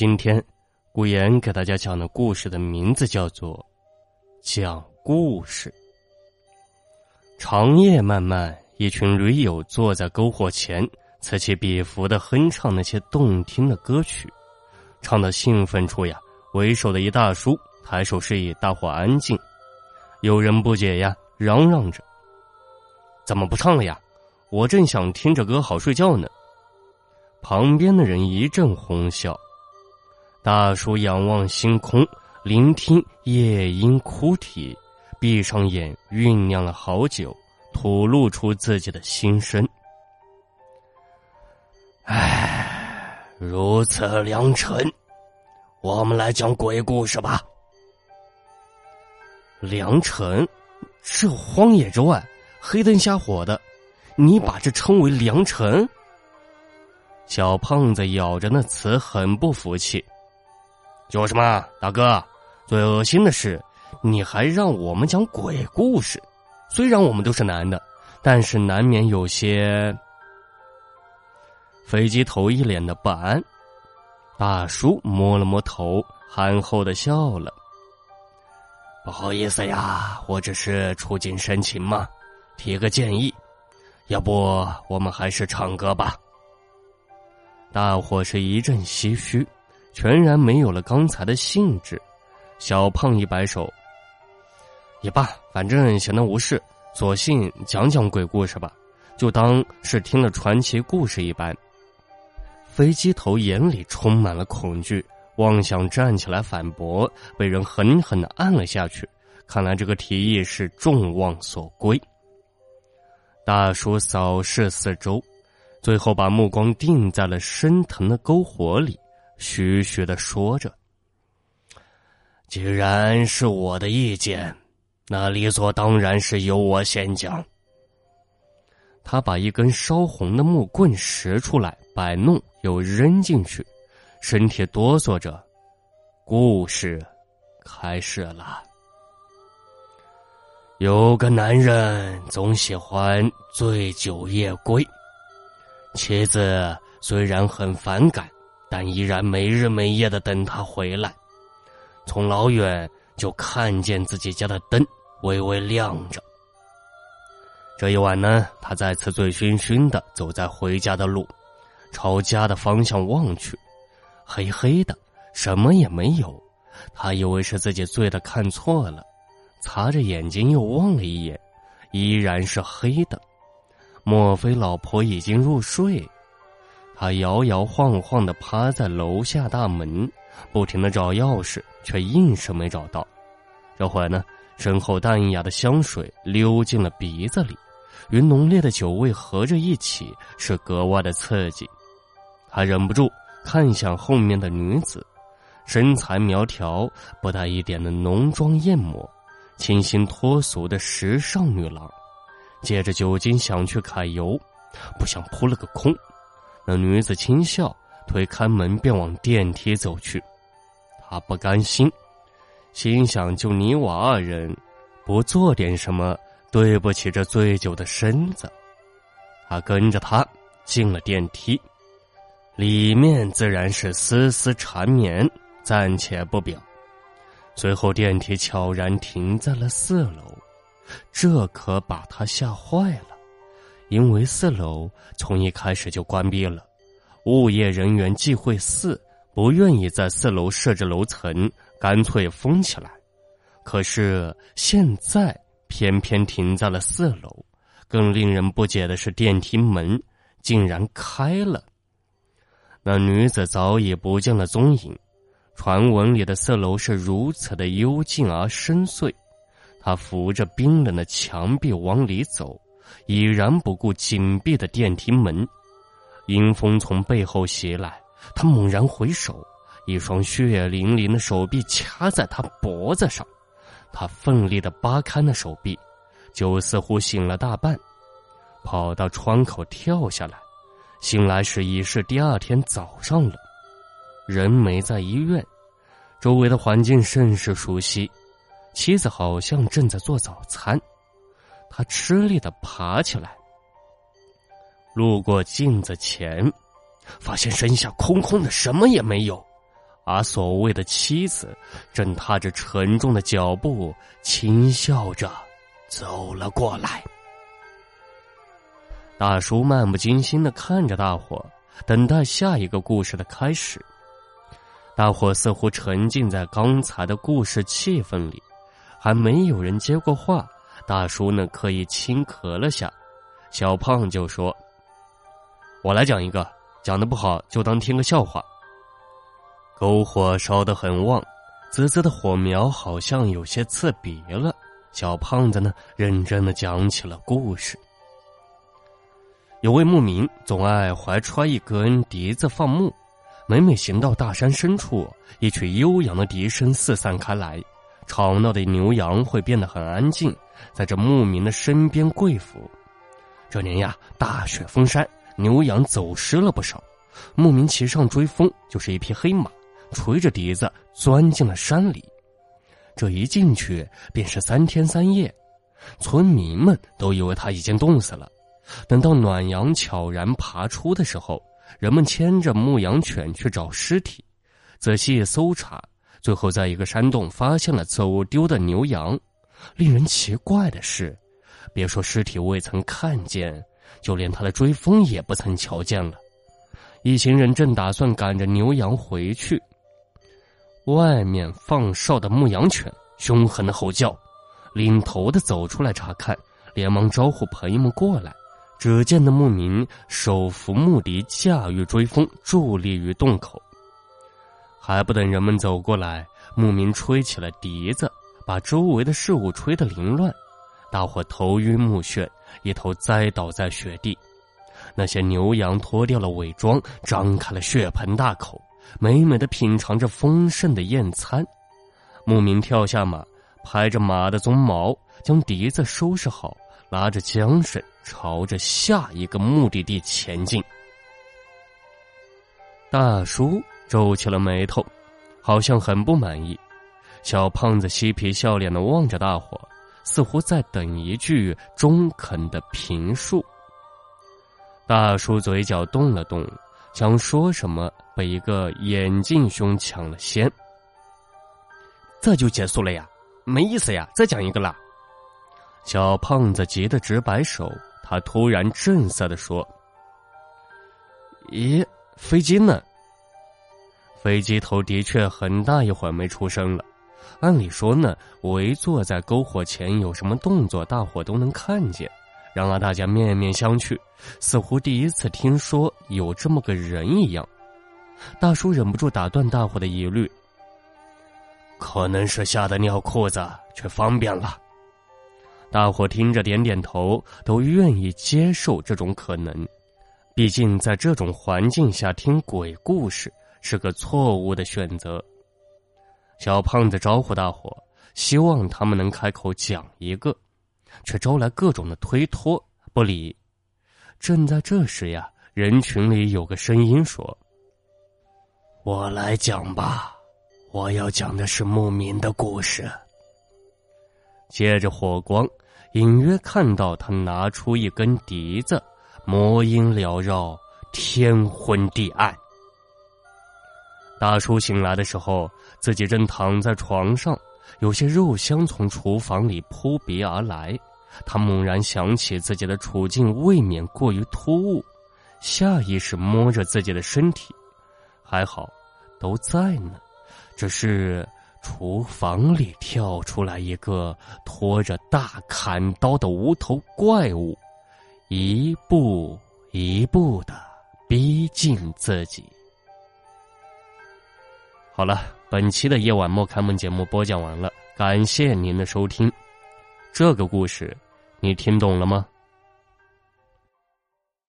今天，顾言给大家讲的故事的名字叫做《讲故事》。长夜漫漫，一群驴友坐在篝火前，此起彼伏的哼唱那些动听的歌曲，唱到兴奋处呀，为首的一大叔抬手示意大伙安静。有人不解呀，嚷嚷着：“怎么不唱了呀？我正想听着歌好睡觉呢。”旁边的人一阵哄笑。大叔仰望星空，聆听夜莺哭啼，闭上眼酝酿了好久，吐露出自己的心声。唉，如此良辰，我们来讲鬼故事吧。良辰，这荒野之外黑灯瞎火的，你把这称为良辰？小胖子咬着那词，很不服气。有什么，大哥？最恶心的是，你还让我们讲鬼故事。虽然我们都是男的，但是难免有些……飞机头一脸的不安。大叔摸了摸头，憨厚的笑了。不好意思呀，我只是触景生情嘛，提个建议，要不我们还是唱歌吧。大伙是一阵唏嘘，全然没有了刚才的兴致。小胖一摆手，也罢，反正闲的无事，索性讲讲鬼故事吧，就当是听了传奇故事一般。飞机头眼里充满了恐惧。妄想站起来反驳，被人狠狠的按了下去。看来这个提议是众望所归。大叔扫视四周，最后把目光定在了升腾的篝火里，徐徐的说着：“既然是我的意见，那理所当然是由我先讲。”他把一根烧红的木棍拾出来，摆弄又扔进去。身体哆嗦着，故事开始了。有个男人总喜欢醉酒夜归，妻子虽然很反感，但依然没日没夜的等他回来。从老远就看见自己家的灯微微亮着。这一晚呢，他再次醉醺醺的走在回家的路，朝家的方向望去。黑黑的，什么也没有。他以为是自己醉的看错了，擦着眼睛又望了一眼，依然是黑的。莫非老婆已经入睡？他摇摇晃晃的趴在楼下大门，不停的找钥匙，却硬是没找到。这会儿呢，身后淡雅的香水溜进了鼻子里，与浓烈的酒味合着一起，是格外的刺激。他忍不住。看向后面的女子，身材苗条，不带一点的浓妆艳抹，清新脱俗的时尚女郎。借着酒精想去揩油，不想扑了个空。那女子轻笑，推开门便往电梯走去。他不甘心，心想：就你我二人，不做点什么，对不起这醉酒的身子。他跟着他进了电梯。里面自然是丝丝缠绵，暂且不表。随后电梯悄然停在了四楼，这可把他吓坏了，因为四楼从一开始就关闭了，物业人员忌讳四，不愿意在四楼设置楼层，干脆封起来。可是现在偏偏停在了四楼，更令人不解的是，电梯门竟然开了。那女子早已不见了踪影，传闻里的四楼是如此的幽静而深邃。他扶着冰冷的墙壁往里走，已然不顾紧闭的电梯门。阴风从背后袭来，他猛然回首，一双血淋淋的手臂掐在他脖子上。他奋力的扒开那手臂，就似乎醒了大半，跑到窗口跳下来。醒来时已是第二天早上了，人没在医院，周围的环境甚是熟悉，妻子好像正在做早餐，他吃力的爬起来，路过镜子前，发现身下空空的，什么也没有，而所谓的妻子正踏着沉重的脚步，轻笑着走了过来。大叔漫不经心的看着大伙，等待下一个故事的开始。大伙似乎沉浸在刚才的故事气氛里，还没有人接过话。大叔呢，刻意轻咳了下，小胖就说：“我来讲一个，讲的不好就当听个笑话。”篝火烧得很旺，滋滋的火苗好像有些刺鼻了。小胖子呢，认真的讲起了故事。有位牧民总爱怀揣一根笛子放牧，每每行到大山深处，一曲悠扬的笛声四散开来，吵闹的牛羊会变得很安静，在这牧民的身边跪伏。这年呀，大雪封山，牛羊走失了不少，牧民骑上追风，就是一匹黑马。吹着笛子钻进了山里，这一进去便是三天三夜，村民们都以为他已经冻死了。等到暖阳悄然爬出的时候，人们牵着牧羊犬去找尸体，仔细搜查，最后在一个山洞发现了走丢的牛羊。令人奇怪的是，别说尸体未曾看见，就连他的追风也不曾瞧见了。一行人正打算赶着牛羊回去。外面放哨的牧羊犬凶狠的吼叫，领头的走出来查看，连忙招呼朋友们过来。只见那牧民手扶牧笛，驾驭追风，伫立于洞口。还不等人们走过来，牧民吹起了笛子，把周围的事物吹得凌乱，大伙头晕目眩，一头栽倒在雪地。那些牛羊脱掉了伪装，张开了血盆大口。美美的品尝着丰盛的宴餐，牧民跳下马，拍着马的鬃毛，将笛子收拾好，拉着缰绳，朝着下一个目的地前进。大叔皱起了眉头，好像很不满意。小胖子嬉皮笑脸的望着大伙，似乎在等一句中肯的评述。大叔嘴角动了动。想说什么，被一个眼镜兄抢了先。这就结束了呀？没意思呀！再讲一个啦！小胖子急得直摆手。他突然正色的说：“咦，飞机呢？飞机头的确很大一会儿没出声了。按理说呢，围坐在篝火前，有什么动作，大伙都能看见。”然而大家面面相觑，似乎第一次听说有这么个人一样。大叔忍不住打断大伙的疑虑：“可能是吓得尿裤子，却方便了。”大伙听着点点头，都愿意接受这种可能。毕竟在这种环境下听鬼故事是个错误的选择。小胖子招呼大伙，希望他们能开口讲一个。却招来各种的推脱不理。正在这时呀，人群里有个声音说：“我来讲吧，我要讲的是牧民的故事。”借着火光，隐约看到他拿出一根笛子，魔音缭绕，天昏地暗。大叔醒来的时候，自己正躺在床上。有些肉香从厨房里扑鼻而来，他猛然想起自己的处境未免过于突兀，下意识摸着自己的身体，还好，都在呢。只是厨房里跳出来一个拖着大砍刀的无头怪物，一步一步的逼近自己。好了。本期的夜晚莫开门节目播讲完了，感谢您的收听。这个故事，你听懂了吗？